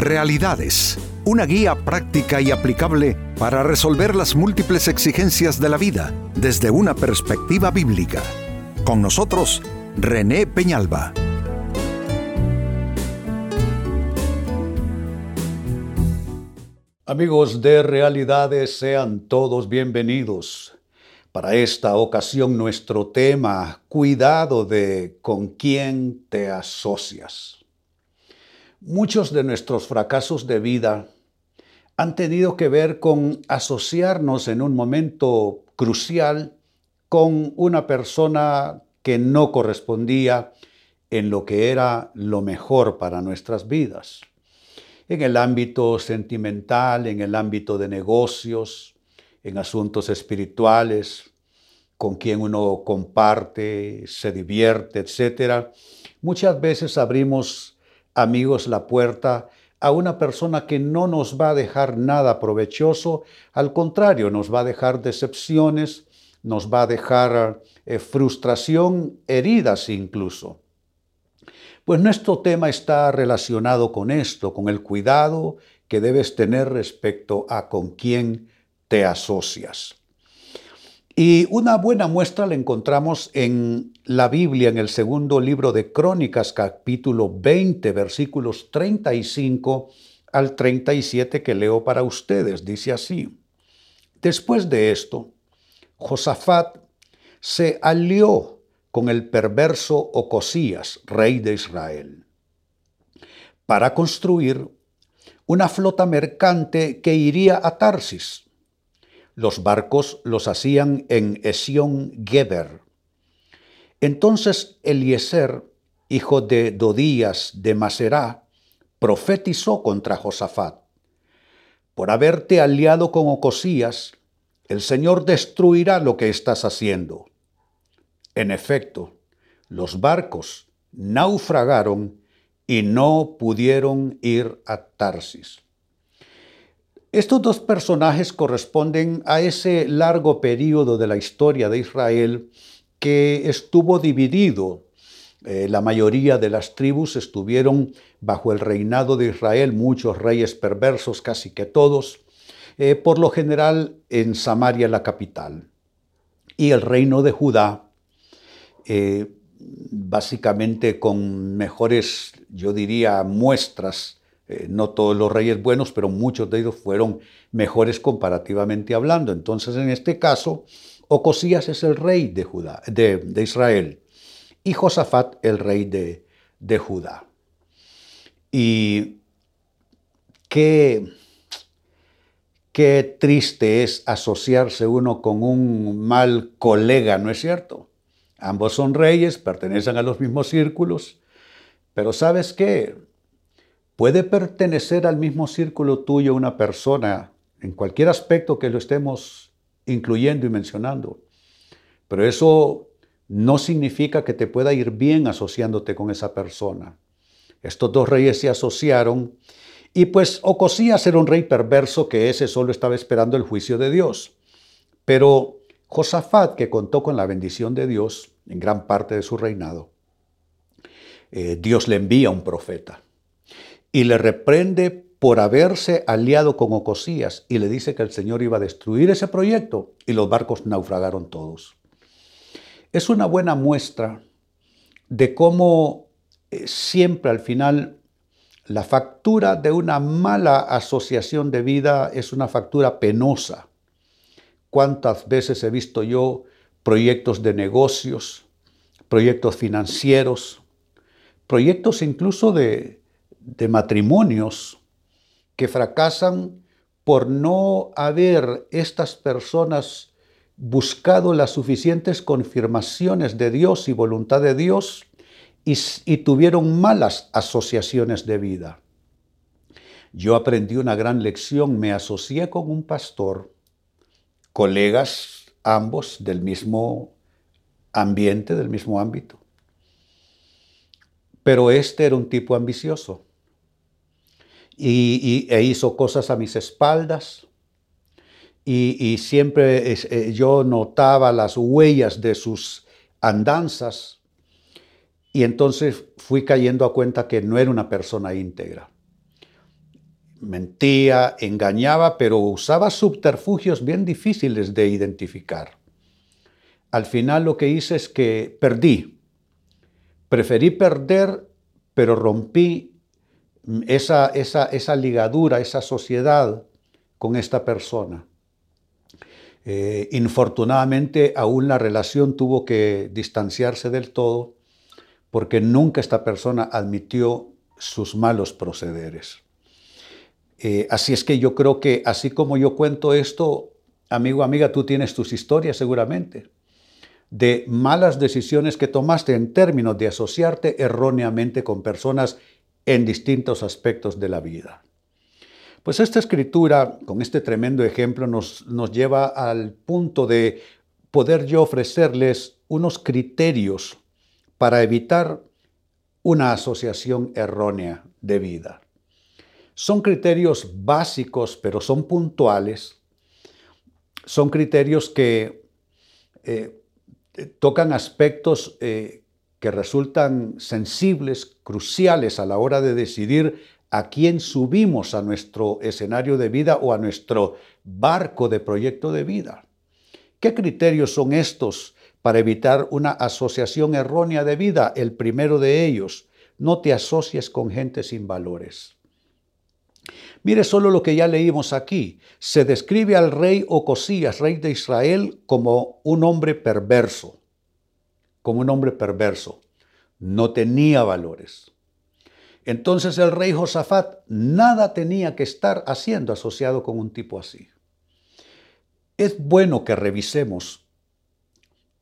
Realidades, una guía práctica y aplicable para resolver las múltiples exigencias de la vida desde una perspectiva bíblica. Con nosotros, René Peñalba. Amigos de Realidades, sean todos bienvenidos. Para esta ocasión nuestro tema, cuidado de con quién te asocias. Muchos de nuestros fracasos de vida han tenido que ver con asociarnos en un momento crucial con una persona que no correspondía en lo que era lo mejor para nuestras vidas. En el ámbito sentimental, en el ámbito de negocios, en asuntos espirituales, con quien uno comparte, se divierte, etc. Muchas veces abrimos amigos, la puerta a una persona que no nos va a dejar nada provechoso, al contrario, nos va a dejar decepciones, nos va a dejar eh, frustración, heridas incluso. Pues nuestro tema está relacionado con esto, con el cuidado que debes tener respecto a con quién te asocias. Y una buena muestra la encontramos en la Biblia, en el segundo libro de Crónicas, capítulo 20, versículos 35 al 37 que leo para ustedes. Dice así, después de esto, Josafat se alió con el perverso Ocosías, rey de Israel, para construir una flota mercante que iría a Tarsis los barcos los hacían en Esión Geber. Entonces Eliezer, hijo de Dodías de Maserá, profetizó contra Josafat. Por haberte aliado con Ocosías, el Señor destruirá lo que estás haciendo. En efecto, los barcos naufragaron y no pudieron ir a Tarsis. Estos dos personajes corresponden a ese largo periodo de la historia de Israel que estuvo dividido. Eh, la mayoría de las tribus estuvieron bajo el reinado de Israel, muchos reyes perversos, casi que todos, eh, por lo general en Samaria la capital. Y el reino de Judá, eh, básicamente con mejores, yo diría, muestras eh, no todos los reyes buenos, pero muchos de ellos fueron mejores comparativamente hablando. Entonces, en este caso, Ocosías es el rey de, Judá, Israel y Josafat el rey de, de Judá. Y qué, qué triste es asociarse uno con un mal colega, ¿no es cierto? Ambos son reyes, pertenecen a los mismos círculos, pero ¿sabes qué? Puede pertenecer al mismo círculo tuyo una persona en cualquier aspecto que lo estemos incluyendo y mencionando, pero eso no significa que te pueda ir bien asociándote con esa persona. Estos dos reyes se asociaron y pues Ocosías era un rey perverso que ese solo estaba esperando el juicio de Dios. Pero Josafat, que contó con la bendición de Dios en gran parte de su reinado, eh, Dios le envía un profeta y le reprende por haberse aliado con Ocosías y le dice que el Señor iba a destruir ese proyecto y los barcos naufragaron todos. Es una buena muestra de cómo eh, siempre al final la factura de una mala asociación de vida es una factura penosa. ¿Cuántas veces he visto yo proyectos de negocios, proyectos financieros, proyectos incluso de, de matrimonios que fracasan por no haber estas personas buscado las suficientes confirmaciones de Dios y voluntad de Dios y, y, tuvieron malas asociaciones de vida. Yo aprendí una gran lección, me asocié con un pastor, colegas ambos del mismo ambiente, del mismo ámbito. Pero este era un tipo ambicioso y, e hizo cosas a mis espaldas. Y, siempre eh, yo notaba las huellas de sus andanzas. Y entonces fui cayendo a cuenta que no era una persona íntegra. mentía, engañaba, pero usaba subterfugios bien difíciles de identificar. Al final lo que hice es que perdí. Preferí perder, pero rompí esa, esa, esa ligadura, esa sociedad con esta persona. Eh, infortunadamente, aún la relación tuvo que distanciarse del todo porque nunca esta persona admitió sus malos procederes. Eh, así es que yo creo que así como yo cuento esto, amigo, amiga, tú tienes tus historias seguramente de malas decisiones que tomaste en términos de asociarte erróneamente con personas en distintos aspectos de la vida. Pues esta escritura, con este tremendo ejemplo, nos, nos lleva al punto de poder yo ofrecerles unos criterios para evitar una asociación errónea de vida. Son criterios básicos, pero son puntuales. Son criterios que eh, tocan aspectos eh, que resultan sensibles, cruciales a la hora de decidir a quién subimos a nuestro escenario de vida o a nuestro barco de proyecto de vida. ¿Qué criterios son estos para evitar una asociación errónea de vida. El primero de ellos, no te asocies con gente sin valores. Mire solo lo que ya leímos aquí. Se describe al rey Ocosías, rey de Israel, como un hombre perverso, como un hombre perverso. No tenía valores. Entonces el rey Josafat nada tenía que estar haciendo asociado con un tipo así. Es bueno que revisemos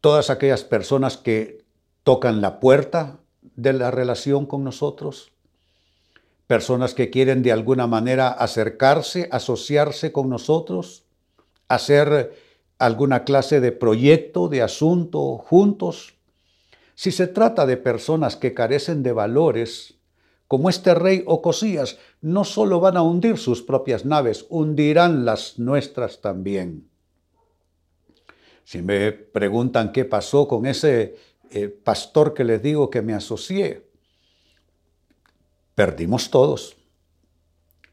todas aquellas personas que tocan la puerta de la relación con nosotros, personas que quieren de alguna manera acercarse, asociarse con nosotros, hacer alguna clase de proyecto, de asunto juntos. Si se trata de personas que carecen de valores, como este rey Ocosías, no solo van a hundir sus propias naves, hundirán las nuestras también. Si me preguntan qué pasó con ese eh, pastor que les digo que me asocié, perdimos todos.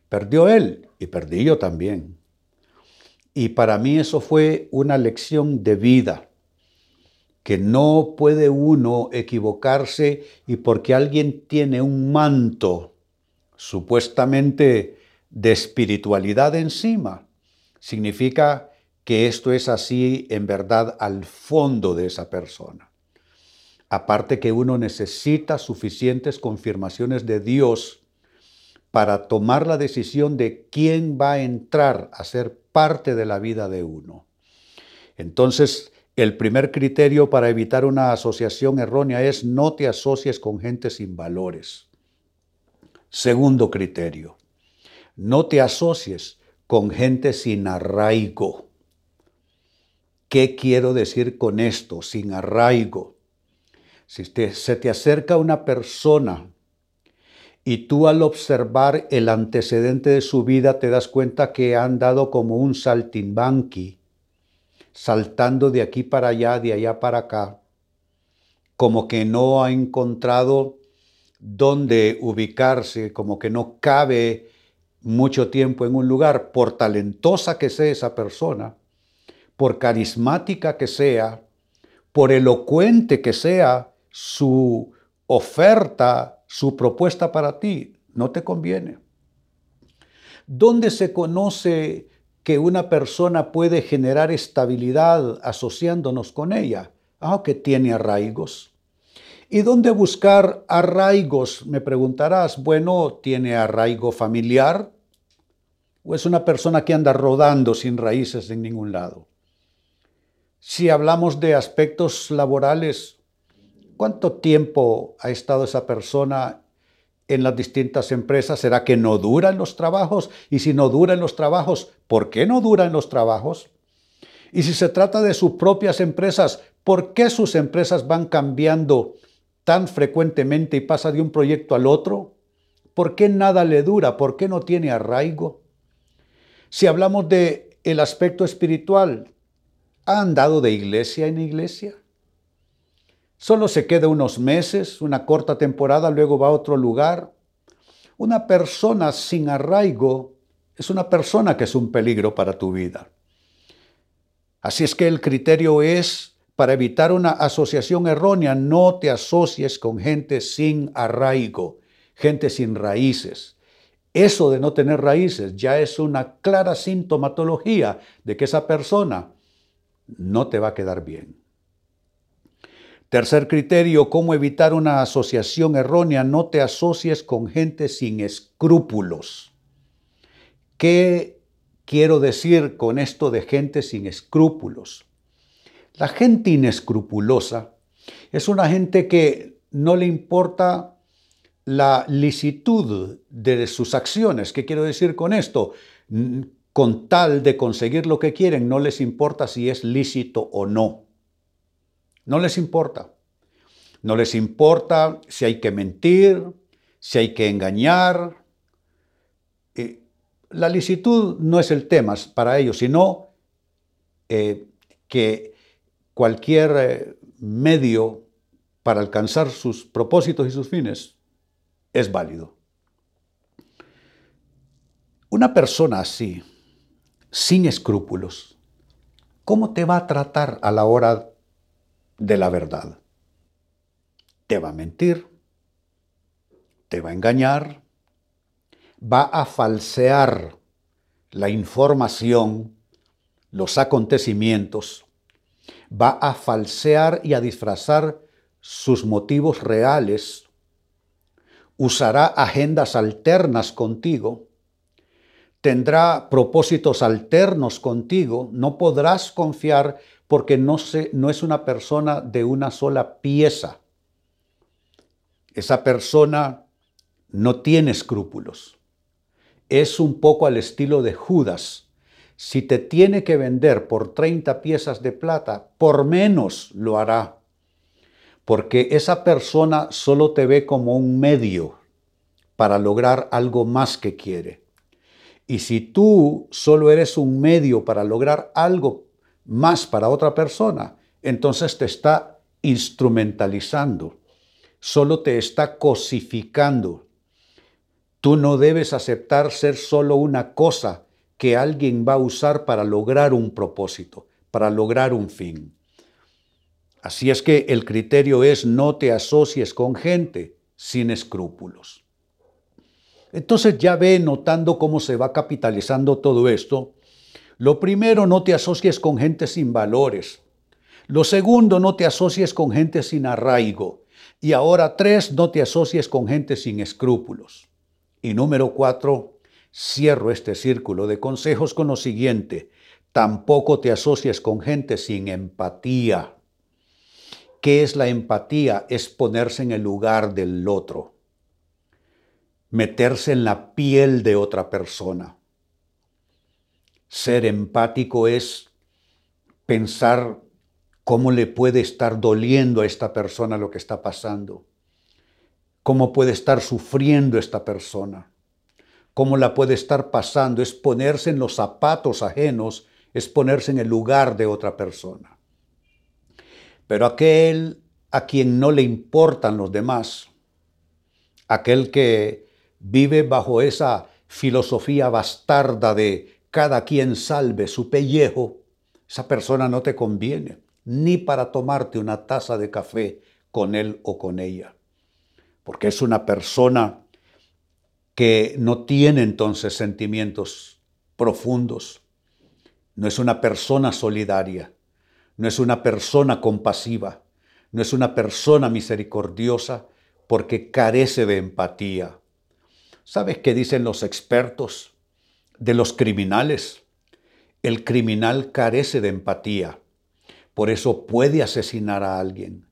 Perdió él y perdí yo también. Y para mí eso fue una lección de vida, que no puede uno equivocarse y porque alguien tiene un manto supuestamente de espiritualidad encima, significa que esto es así en verdad al fondo de esa persona. Aparte que uno necesita suficientes confirmaciones de Dios para tomar la decisión de quién va a entrar a ser parte de la vida de uno. Entonces, el primer criterio para evitar una asociación errónea es no te asocies con gente sin valores. Segundo criterio, no te asocies con gente sin arraigo. ¿Qué quiero decir con esto? Sin arraigo. Si se te acerca una persona y tú al observar el antecedente de su vida te das cuenta que ha andado como un saltimbanqui, saltando de aquí para allá, de allá para acá, como que no ha encontrado dónde ubicarse, como que no cabe mucho tiempo en un lugar, por talentosa que sea esa persona, por carismática que sea, por elocuente que sea su oferta, su propuesta para ti, no te conviene. ¿Dónde se conoce que una persona puede generar estabilidad asociándonos con ella? Ah, que tiene arraigos. ¿Y dónde buscar arraigos? Me preguntarás. Bueno, ¿tiene arraigo familiar? ¿O es una persona que anda rodando sin raíces en ningún lado? Si hablamos de aspectos laborales, ¿cuánto tiempo ha estado esa persona en las distintas empresas? ¿Será que no duran los trabajos? Y si no duran los trabajos, ¿por qué no duran los trabajos? Y si se trata de sus propias empresas, ¿por qué sus empresas van cambiando tan frecuentemente y pasa de un proyecto al otro? ¿Por qué nada le dura? ¿Por qué no tiene arraigo? Si hablamos de el aspecto espiritual, ¿Ha andado de iglesia en iglesia? Solo se queda unos meses, una corta temporada, luego va a otro lugar. Una persona sin arraigo es una persona que es un peligro para tu vida. Así es que el criterio es, para evitar una asociación errónea, no te asocies con gente sin arraigo, gente sin raíces. Eso de no tener raíces ya es una clara sintomatología de que esa persona no te va a quedar bien. Tercer criterio, cómo evitar una asociación errónea. No te asocies con gente sin escrúpulos. ¿Qué quiero decir con esto de gente sin escrúpulos? La gente inescrupulosa es una gente que no le importa la licitud de sus acciones. ¿Qué quiero decir con esto? Con tal de conseguir lo que quieren, no les importa si es lícito o no. No les importa. No les importa si hay que mentir, si hay que engañar. la licitud no es el tema para ellos, sino eh, que cualquier eh, medio para alcanzar sus propósitos y sus fines es válido. Una persona así, sin escrúpulos, ¿cómo te va a tratar a la hora de la verdad. Te va a mentir, te va a engañar, va a falsear la información, los acontecimientos, va a falsear y a disfrazar sus motivos reales, usará agendas alternas contigo, tendrá propósitos alternos contigo, no podrás confiar porque no, es una persona de una sola pieza. Esa persona no tiene escrúpulos. Es un poco al estilo de Judas. Si te tiene que vender por 30 piezas de plata, por menos lo hará. Porque esa persona solo te ve como un medio para lograr algo más que quiere. Y si tú solo eres un medio para lograr algo más para otra persona, entonces te está instrumentalizando, solo te está cosificando. Tú no debes aceptar ser solo una cosa que alguien va a usar para lograr un propósito, para lograr un fin. Así es que el criterio es no te asocies con gente sin escrúpulos. Entonces ya ve notando cómo se va capitalizando todo esto, lo primero, no te asocies con gente sin valores. Lo segundo, no te asocies con gente sin arraigo. Y ahora tres, no te asocies con gente sin escrúpulos. Y número cuatro, cierro este círculo de consejos con lo siguiente. Tampoco te asocies con gente sin empatía. ¿Qué es la empatía? Es ponerse en el lugar del otro. Meterse en la piel de otra persona. Ser empático es pensar cómo le puede estar doliendo a esta persona lo que está pasando, cómo puede estar sufriendo esta persona, cómo la puede estar pasando, es ponerse en los zapatos ajenos, es ponerse en el lugar de otra persona. Pero aquel a quien no le importan los demás, aquel que vive bajo esa filosofía bastarda de cada quien salve su pellejo, esa persona no te conviene, ni para tomarte una taza de café con él o con ella, porque es una persona que no tiene entonces sentimientos profundos, no es una persona solidaria, no es una persona compasiva, no es una persona misericordiosa, porque carece de empatía. ¿Sabes qué dicen los expertos? De los criminales. El criminal carece de empatía. Por eso puede asesinar a alguien.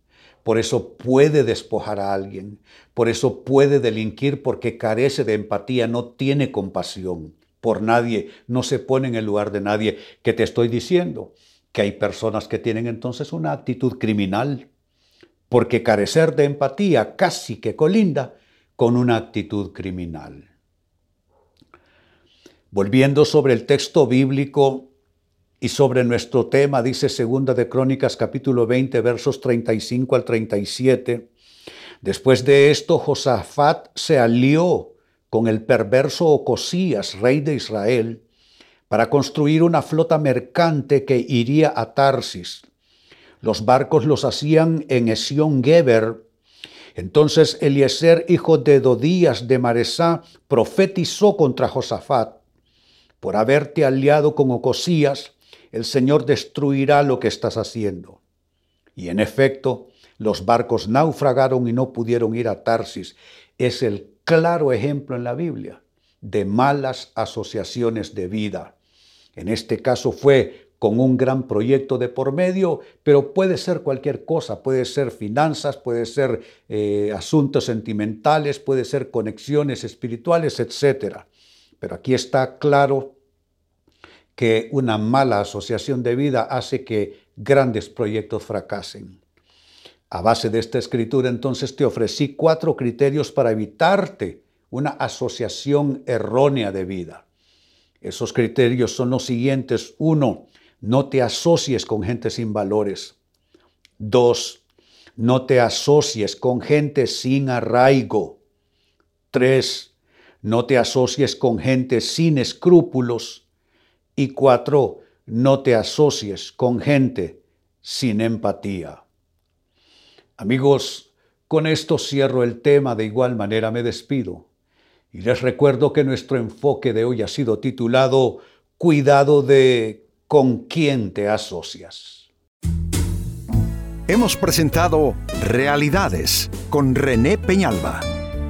Por eso puede despojar a alguien. Por eso puede delinquir porque carece de empatía, no tiene compasión por nadie, no se pone en el lugar de nadie. ¿Qué te estoy diciendo? Que hay personas que tienen entonces una actitud criminal, porque carecer de empatía casi que colinda con una actitud criminal. Volviendo sobre el texto bíblico y sobre nuestro tema, dice Segunda de Crónicas capítulo 20 versos 35 al 37. Después de esto, Josafat se alió con el perverso Ocosías, rey de Israel, para construir una flota mercante que iría a Tarsis. Los barcos los hacían en Esión Geber. Entonces Eliezer, hijo de Dodías de Maresá, profetizó contra Josafat. Por haberte aliado con Ocosías, el Señor destruirá lo que estás haciendo. Y en efecto, los barcos naufragaron y no pudieron ir a Tarsis. Es el claro ejemplo en la Biblia de malas asociaciones de vida. En este caso fue con un gran proyecto de por medio, pero puede ser cualquier cosa, puede ser finanzas, puede ser eh, asuntos sentimentales, puede ser conexiones espirituales, etc. Pero aquí está claro que una mala asociación de vida hace que grandes proyectos fracasen. A base de esta escritura entonces te ofrecí cuatro criterios para evitarte una asociación errónea de vida. Esos criterios son los siguientes. Uno, no te asocies con gente sin valores. Dos, no te asocies con gente sin arraigo. Tres, no te asocies con gente sin escrúpulos. Y cuatro, no te asocies con gente sin empatía. Amigos, con esto cierro el tema, de igual manera me despido. Y les recuerdo que nuestro enfoque de hoy ha sido titulado Cuidado de con quién te asocias. Hemos presentado Realidades con René Peñalba.